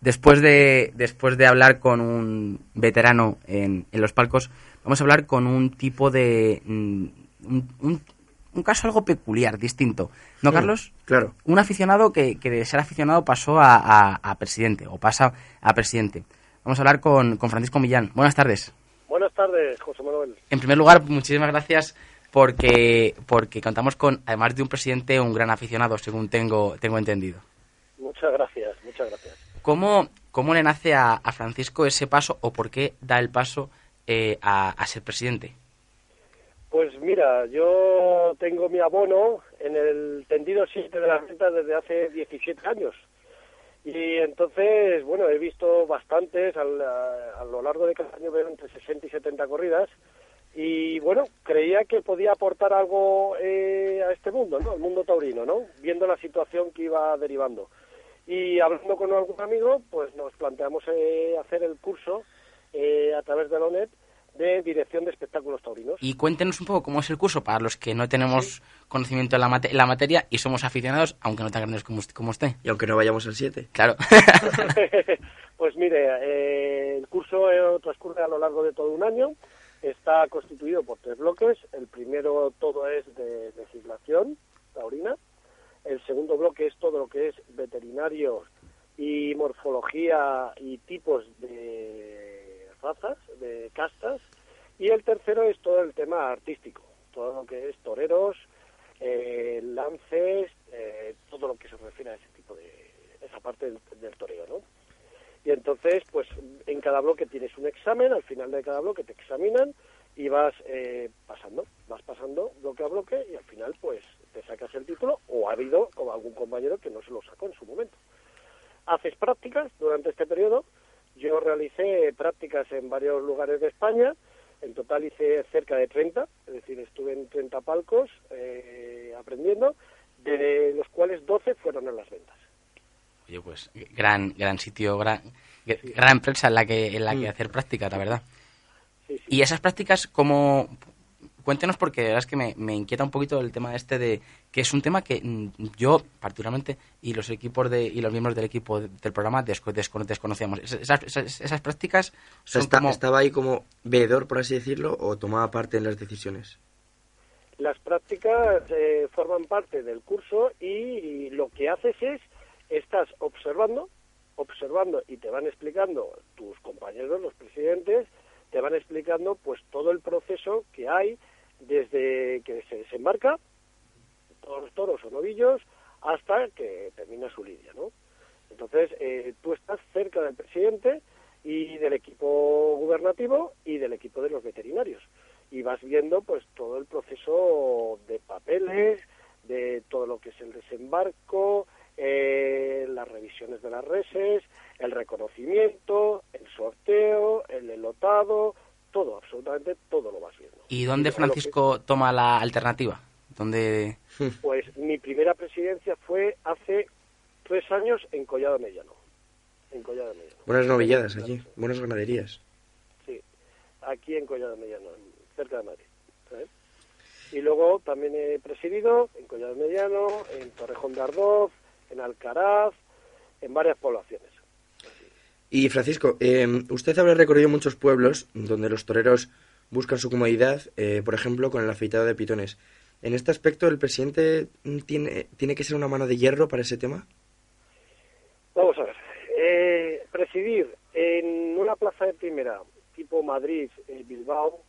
Después de, después de hablar con un veterano en, en los palcos, vamos a hablar con un tipo de... mm, Un, un- un caso algo peculiar, distinto. ¿No, Carlos? claro. Un aficionado que, que de ser aficionado pasó a, a- a presidente, o pasa a presidente. Vamos a hablar con, con Francisco Millán. Buenas tardes. Buenas tardes, José Manuel. En primer lugar, muchísimas gracias porque, porque contamos con, además de un presidente, un gran aficionado, según tengo, tengo entendido. Muchas gracias, muchas gracias. ¿Cómo, cómo le nace a, a Francisco ese paso o por qué da el paso eh, a, a ser presidente? Pues mira, yo tengo mi abono en el tendido 7 de las ventas desde hace 17 años. Y entonces, bueno, he visto bastantes, al- a, a lo largo de cada año veo entre 60 y 70 corridas. Y bueno, creía que podía aportar algo eh, a este mundo, ¿no? Al mundo taurino, ¿no? Viendo la situación que iba derivando. Y hablando con algún amigo, pues nos planteamos eh, hacer el curso eh, a través de la ONET de Dirección de Espectáculos Taurinos. Y cuéntenos un poco cómo es el curso para los que no tenemos conocimiento en la, mate- la materia y somos aficionados, aunque no tan grandes como usted. Como usted. Y aunque no vayamos al 7. Claro. pues mire, eh, el curso eh, transcurre a lo largo de todo un año. Está constituido por tres bloques. El primero todo es de legislación taurina. El segundo bloque es todo lo que es veterinarios y morfología y tipos de razas, de castas. Y el tercero es todo el tema artístico, todo lo que es toreros, eh, lances, eh, todo lo que se refiere a ese tipo de esa parte del, del toreo, ¿no? Y entonces, pues en cada bloque tienes un examen, al final de cada bloque te examinan y vas eh, pasando, vas pasando bloque a bloque y al final, pues te sacas el título o ha habido como algún compañero que no se lo sacó en su momento. Haces prácticas durante este periodo. Yo realicé prácticas en varios lugares de España. En total hice cerca de 30, es decir, estuve en 30 palcos eh, aprendiendo, de los cuales 12 fueron en las ventas. Oye, pues gran, gran sitio, gran, gran empresa en la que, en la que hacer prácticas, la verdad. Sí, sí. Y esas prácticas, como Cuéntenos porque la verdad es que me, me inquieta un poquito el tema este de que es un tema que mm, yo particularmente y los equipos de y los miembros del equipo de- del programa desco- descono- desconocíamos. Es- Esas, esas, esas prácticas O sea, son está- como... ¿Estaba ahí como veedor, por así decirlo, o tomaba parte en las decisiones? Las prácticas eh, forman parte del curso y lo que haces es, estás observando, observando y te van explicando tus compañeros, los presidentes, te van explicando pues todo el proceso que hay desde que se desembarca, todos los toros o novillos, hasta que termina su lidia, ¿no? Entonces, eh, tú estás cerca del presidente y del equipo gubernativo y del equipo de los veterinarios y vas viendo pues todo el proceso de papeles, de todo lo que es el desembarco, eh, las revisiones de las reses, el reconocimiento, el sorteo, el elotado, todo, absolutamente todo lo vas viendo. ¿Y dónde Francisco toma la alternativa? ¿Dónde...? Pues mi primera presidencia fue hace tres años en Collado Mediano. En Collado Mediano. Buenas novilladas allí, buenas ganaderías. Sí, aquí en Collado Mediano, en- cerca de Madrid. ¿sabes? Y luego también he presidido en Collado Mediano, en Torrejón de Ardoz, en Alcaraz, en varias poblaciones. Y Francisco, eh, usted habrá recorrido muchos pueblos donde los toreros buscan su comodidad, eh, por ejemplo, con el afeitado de pitones. En este aspecto, ¿el presidente tiene, tiene que ser una mano de hierro para ese tema? Vamos a ver. eh, presidir en una plaza de primera, tipo Madrid, eh, Bilbao,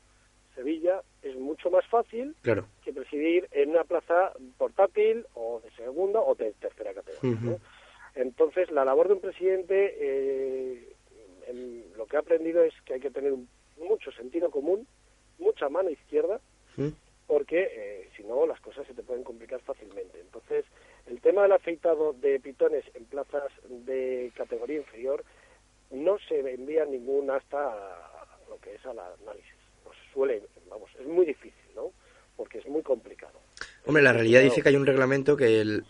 Sevilla, es mucho más fácil Claro. que presidir en una plaza portátil o de segunda o de tercera categoría. Entonces, la labor de un presidente, eh, en- lo que he aprendido es que hay que tener mucho sentido común, mucha mano izquierda, porque eh, si no las cosas se te pueden complicar fácilmente. Entonces, El tema del afeitado de pitones en plazas de categoría inferior no se envía ningún hasta lo que es al análisis. Pues suele, vamos, es muy difícil, ¿no? Porque es muy complicado. Hombre, la realidad dice que hay un reglamento que el,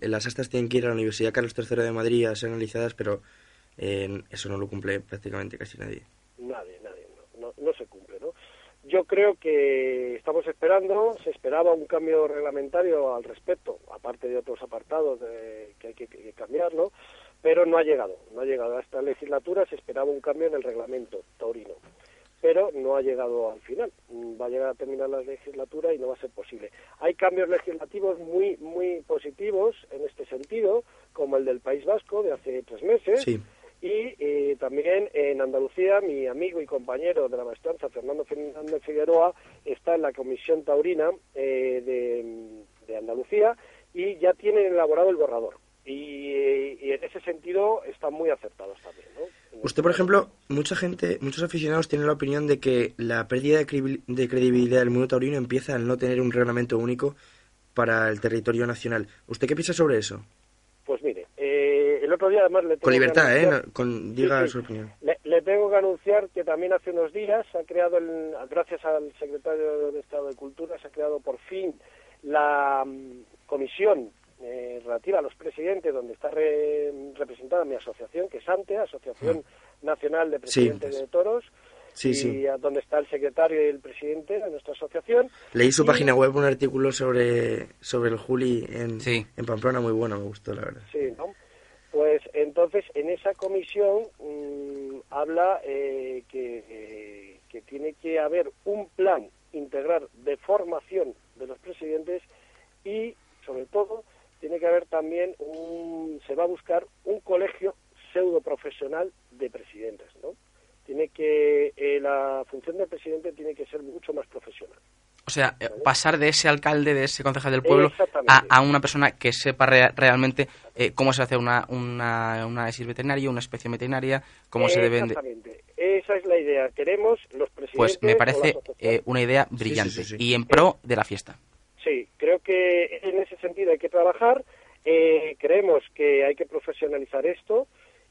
las astas tienen que ir a la Universidad Carlos III de Madrid a ser analizadas, pero eh, eso no lo cumple prácticamente casi nadie. Nadie, nadie, no, no, se cumple, ¿no? Yo creo que estamos esperando, se esperaba un cambio reglamentario al respecto, aparte de otros apartados de, que hay que, que cambiarlo, pero no ha llegado, no ha llegado a esta legislatura, se esperaba un cambio en el reglamento taurino pero no ha llegado al final. Va a llegar a terminar la legislatura y no va a ser posible. Hay cambios legislativos muy muy positivos en este sentido, como el del País Vasco de hace tres meses. Y eh, también en Andalucía, mi amigo y compañero de la maestranza, Fernando Fernández Figueroa, está en la Comisión Taurina eh, de, de Andalucía y ya tienen elaborado el borrador. Y, y, en ese sentido están muy acertados también. ¿no? Usted, por ejemplo, mucha gente, muchos aficionados tienen la opinión de que la pérdida de, credibilidad del mundo taurino empieza al no tener un reglamento único para el territorio nacional. ¿Usted qué piensa sobre eso? Pues mire, eh, el otro día además le tengo Con libertad, ¿eh? Con, diga su opinión. Le, tengo que anunciar que también hace unos días se ha creado, el, gracias al secretario de Estado de Cultura, se ha creado por fin la mm, comisión eh, relativa a los presidentes, donde está representada mi asociación, que es ANTE, Asociación mm. Nacional de Presidentes de Toros, y donde está el secretario y el presidente de nuestra asociación. Leí su página web un artículo sobre, sobre el Juli en, en Pamplona, muy bueno, me gustó, la verdad. Sí, ¿no? Pues entonces, en esa comisión mm, habla eh, que, eh, que tiene que haber un plan integral de formación de los presidentes y, sobre todo, tiene que haber también un, se va a buscar un colegio pseudo profesional de presidentes, ¿no? Tiene que, eh, la función del presidente tiene que ser mucho más profesional. O sea, eh, pasar de ese alcalde, de ese concejal del pueblo, a, una persona que sepa realmente eh, cómo se hace una, una, una veterinaria, una especie veterinaria, cómo se deben... Exactamente. Esa es la idea. Queremos los presidentes... Pues me parece una idea brillante y en pro de la fiesta. Que en ese sentido hay que trabajar. Eh, creemos que hay que profesionalizar esto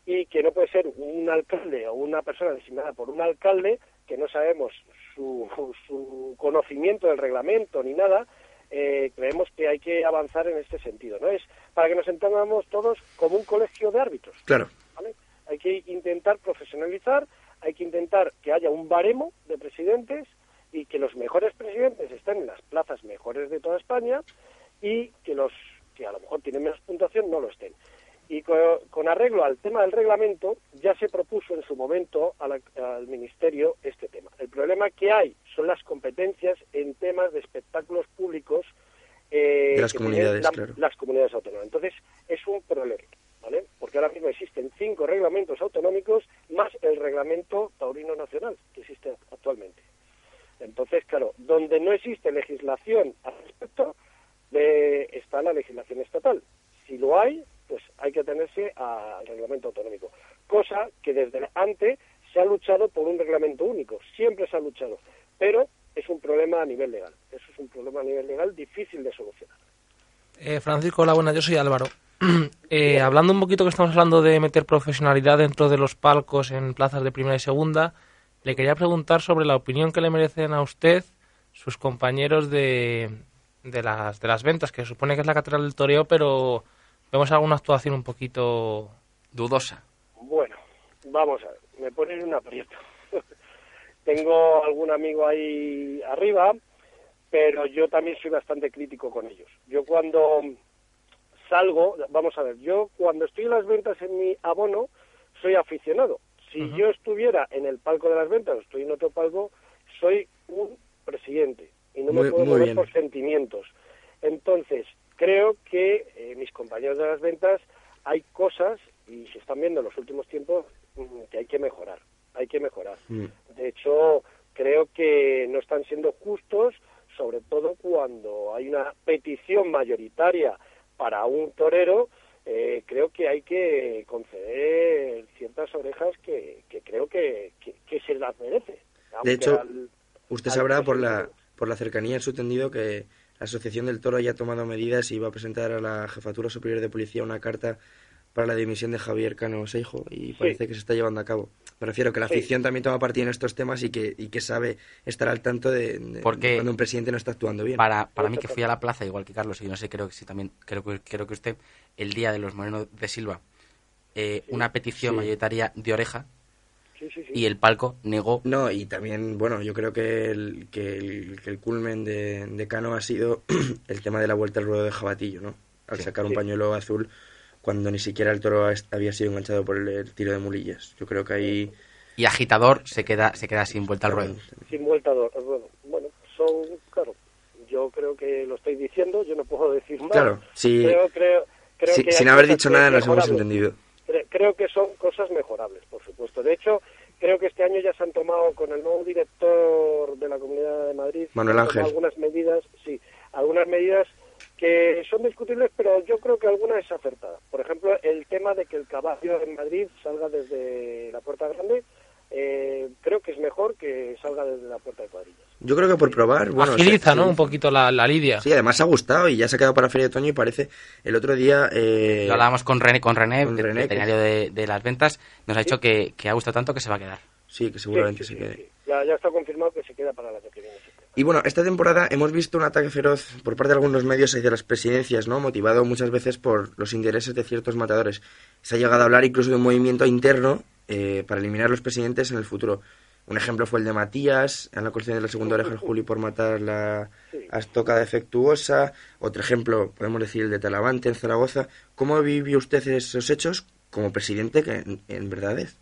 y que no puede ser un alcalde o una persona designada por un alcalde que no sabemos su, su conocimiento del reglamento ni nada. Eh, creemos que hay que avanzar en este sentido. No es para que nos entendamos todos como un colegio de árbitros. Claro. Hay que intentar profesionalizar, hay que intentar que haya un baremo de presidentes y que los mejores presidentes estén en las toda España y que los que a lo mejor tienen menos puntuación no lo estén. Y con, arreglo al tema del reglamento, ya se propuso en su momento al, Ministerio este tema. El problema que hay son las competencias en temas de espectáculos públicos eh, de las comunidades, claro. las comunidades autónomas. Entonces, es un problema, ¿vale? Porque ahora mismo existen cinco reglamentos autonómicos más el reglamento taurino nacional que existe actualmente. Entonces, claro, donde no existe legislación al está la legislación estatal. Si lo hay, pues hay que atenerse al reglamento autonómico. Cosa que desde antes se ha luchado por un reglamento único, siempre se ha luchado, pero es un problema a nivel legal. Eso es un problema a nivel legal difícil de solucionar. Eh, Francisco, hola, buenas, yo soy Álvaro. Eh, hablando un poquito que estamos hablando de meter profesionalidad dentro de los palcos en plazas de primera y segunda, le quería preguntar sobre la opinión que le merecen a usted sus compañeros de, de, las, de las ventas, que supone que es la catedral del toreo, pero vemos alguna actuación un poquito dudosa. Bueno, vamos a ver, me ponen un aprieto. Tengo algún amigo ahí arriba, pero yo también soy bastante crítico con ellos. Yo cuando salgo, vamos a ver, yo cuando estoy en las ventas en mi abono, soy aficionado. Si yo estuviera en el palco de las ventas, estoy en otro palco, soy un presidente y no me puedo mover por sentimientos. Entonces, creo que eh, mis compañeros de las ventas hay cosas, y se están viendo en los últimos tiempos, mm, que hay que mejorar. Hay que mejorar. Mm. De hecho, creo que no están siendo justos, sobre todo cuando hay una petición mayoritaria para un torero eh, creo que hay que conceder ciertas orejas que, creo que, se las merece. De hecho, usted sabrá por la, por la cercanía en su tendido que la Asociación del Toro ya ha tomado medidas y va a presentar a la Jefatura Superior de Policía una carta para la dimisión de Javier Cano Seijo y parece que se está llevando a cabo. Me refiero que la afición también toma parte en estos temas y que, y que sabe estar al tanto de, de Porque cuando un presidente no está actuando bien. Para, para mí que fui a la plaza, igual que Carlos, y yo no sé, creo que sí también, creo que, creo que usted, el día de los Moreno de Silva, eh, una petición Sí. mayoritaria de oreja Sí, sí, sí. y el palco negó. No, y también, bueno, yo creo que el, que el, que el culmen de, de Cano ha sido el tema de la vuelta al ruedo de Jabatillo, ¿no? Al sacar un sí. pañuelo azul cuando ni siquiera el toro había sido enganchado por el, el tiro de mulillas. Yo creo que ahí... Y agitador se queda, se queda sin vuelta al ruedo. Sin vuelta al ruedo. Bueno, son, claro, yo creo que lo estoy diciendo, yo no puedo decir más. Claro, sí. Creo, creo, creo Si- que sin haber dicho nada nos hemos entendido. Cre- Creo que son cosas mejorables, por supuesto. De hecho, creo que este año ya se han tomado con el nuevo director de la Comunidad de Madrid Manuel Ángel. algunas medidas, sí, algunas medidas que son discutibles, pero yo creo que alguna es acertada. Por ejemplo, el tema de que el caballo en Madrid salga desde la Puerta Grande, eh, creo que es mejor que salga desde la Puerta de Cuadrillas. Yo creo que por probar... Bueno, Agiliza, se- ¿no? Un poquito la, la lidia. Sí, además ha gustado y ya se ha quedado para Feria de Otoño y parece... El otro día... Eh, Lo hablábamos con René, con René, con de- René, que- de, de las ventas, nos ha dicho que, que ha gustado tanto que se va a quedar. Sí, que seguramente Sí, sí, se sí, quede. sí. Ya, ya está confirmado que se queda para el año que viene. Y bueno, esta temporada hemos visto un ataque feroz por parte de algunos medios hacia las presidencias, ¿no? Motivado muchas veces por los intereses de ciertos matadores. Se ha llegado a hablar incluso de un movimiento interno eh, para eliminar los presidentes en el futuro. Un ejemplo fue el de Matías, en la cuestión de la segunda oreja al Juli por matar la astoca defectuosa. Otro ejemplo, podemos decir, el de Talavante en Zaragoza. ¿Cómo vivió usted esos hechos como presidente, que en, en verdad es?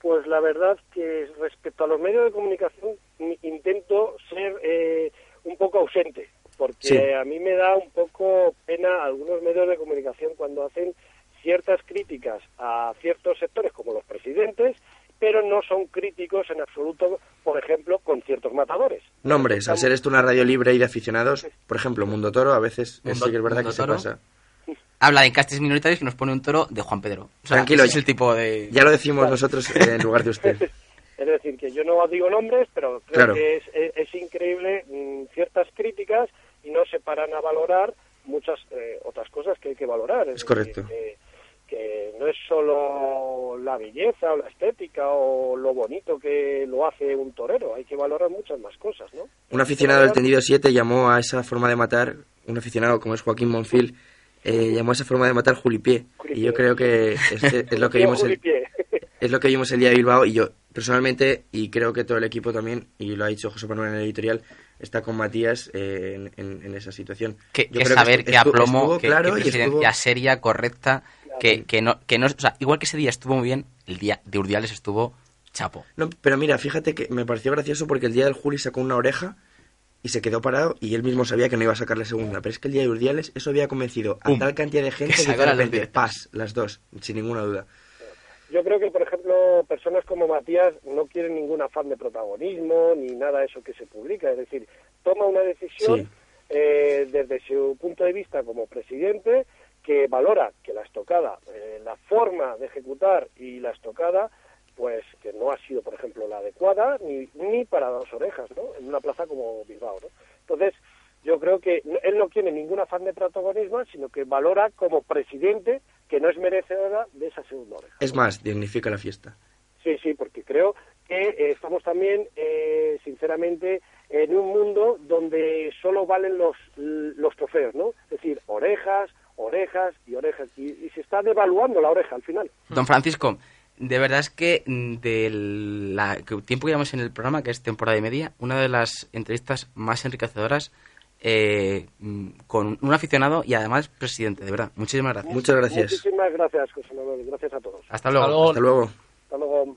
Pues la verdad que respecto a los medios de comunicación intento ser eh, un poco ausente, porque Sí. a mí me da un poco pena algunos medios de comunicación cuando hacen ciertas críticas a ciertos sectores como los presidentes, pero no son críticos en absoluto, por ejemplo, con ciertos matadores. Nombres, al ser esto una radio libre y de aficionados, por ejemplo, Mundo Toro, a veces es Mundo- sí que es verdad Mundo que se Toro. pasa. Habla de castes minoritarios y nos pone un toro de Juan Pedro. O sea, Tranquilo, es el tipo de... Ya lo decimos nosotros eh, en lugar de usted. Es decir, que yo no digo nombres, pero creo Claro. que es, es- es increíble mm, ciertas críticas y no se paran a valorar muchas eh, otras cosas que hay que valorar. Es decir, correcto. Que, que no es solo la belleza o la estética o lo bonito que lo hace un torero, hay que valorar muchas más cosas, ¿no? Un aficionado del tendido 7 llamó a esa forma de matar, un aficionado como es Joaquín Monfil, eh, llamó a esa forma de matar Julipié. Y yo creo que este es lo que vimos el, Julipié. es lo que vimos el día de Bilbao y yo personalmente y creo que todo el equipo también y lo ha dicho José Manuel en el editorial está con Matías eh, en, en- en esa situación. que, Yo que creo saber estu- que aplomo, estuvo que, claro que y presidencia estuvo- seria, correcta, que, que no, que no, o sea, igual que ese día estuvo muy bien, el día de Urdiales estuvo chapo. No, pero mira, fíjate que me pareció gracioso porque el día del Juli sacó una oreja y se quedó parado y él mismo sabía que no iba a sacar la segunda. Pero es que el día de Urdiales eso había convencido a tal cantidad de gente Que que, de las repente, dos. paz, las dos, sin ninguna duda. Yo creo que, por ejemplo, personas como Matías no quieren ningún afán de protagonismo ni nada de eso que se publica. Es decir, toma una decisión Sí. eh, desde su punto de vista como presidente que valora que la estocada, eh, la forma de ejecutar y la estocada, pues que no ha sido, por ejemplo, la adecuada ni, ni para dos orejas, ¿no? En una plaza como Bilbao, ¿no? Entonces, yo creo que él no tiene ningún afán de protagonismo, sino que valora como presidente que no es merecedora de esa segunda oreja. Es más, dignifica la fiesta. Sí, sí, porque creo que eh, estamos también, eh, sinceramente, en un mundo donde solo valen los, los trofeos, ¿no? Es decir, orejas, orejas y orejas. Y, y se está devaluando la oreja al final. Don Francisco, de verdad es que mm, del la, que tiempo que llevamos en el programa, que es temporada y media, una de las entrevistas más enriquecedoras eh, mm, con un aficionado y además presidente, de verdad. Muchísimas gracias. Muchas gracias. Muchísimas gracias, José Manuel. Gracias a todos. Hasta luego. Hasta luego. Hasta luego. Hasta luego.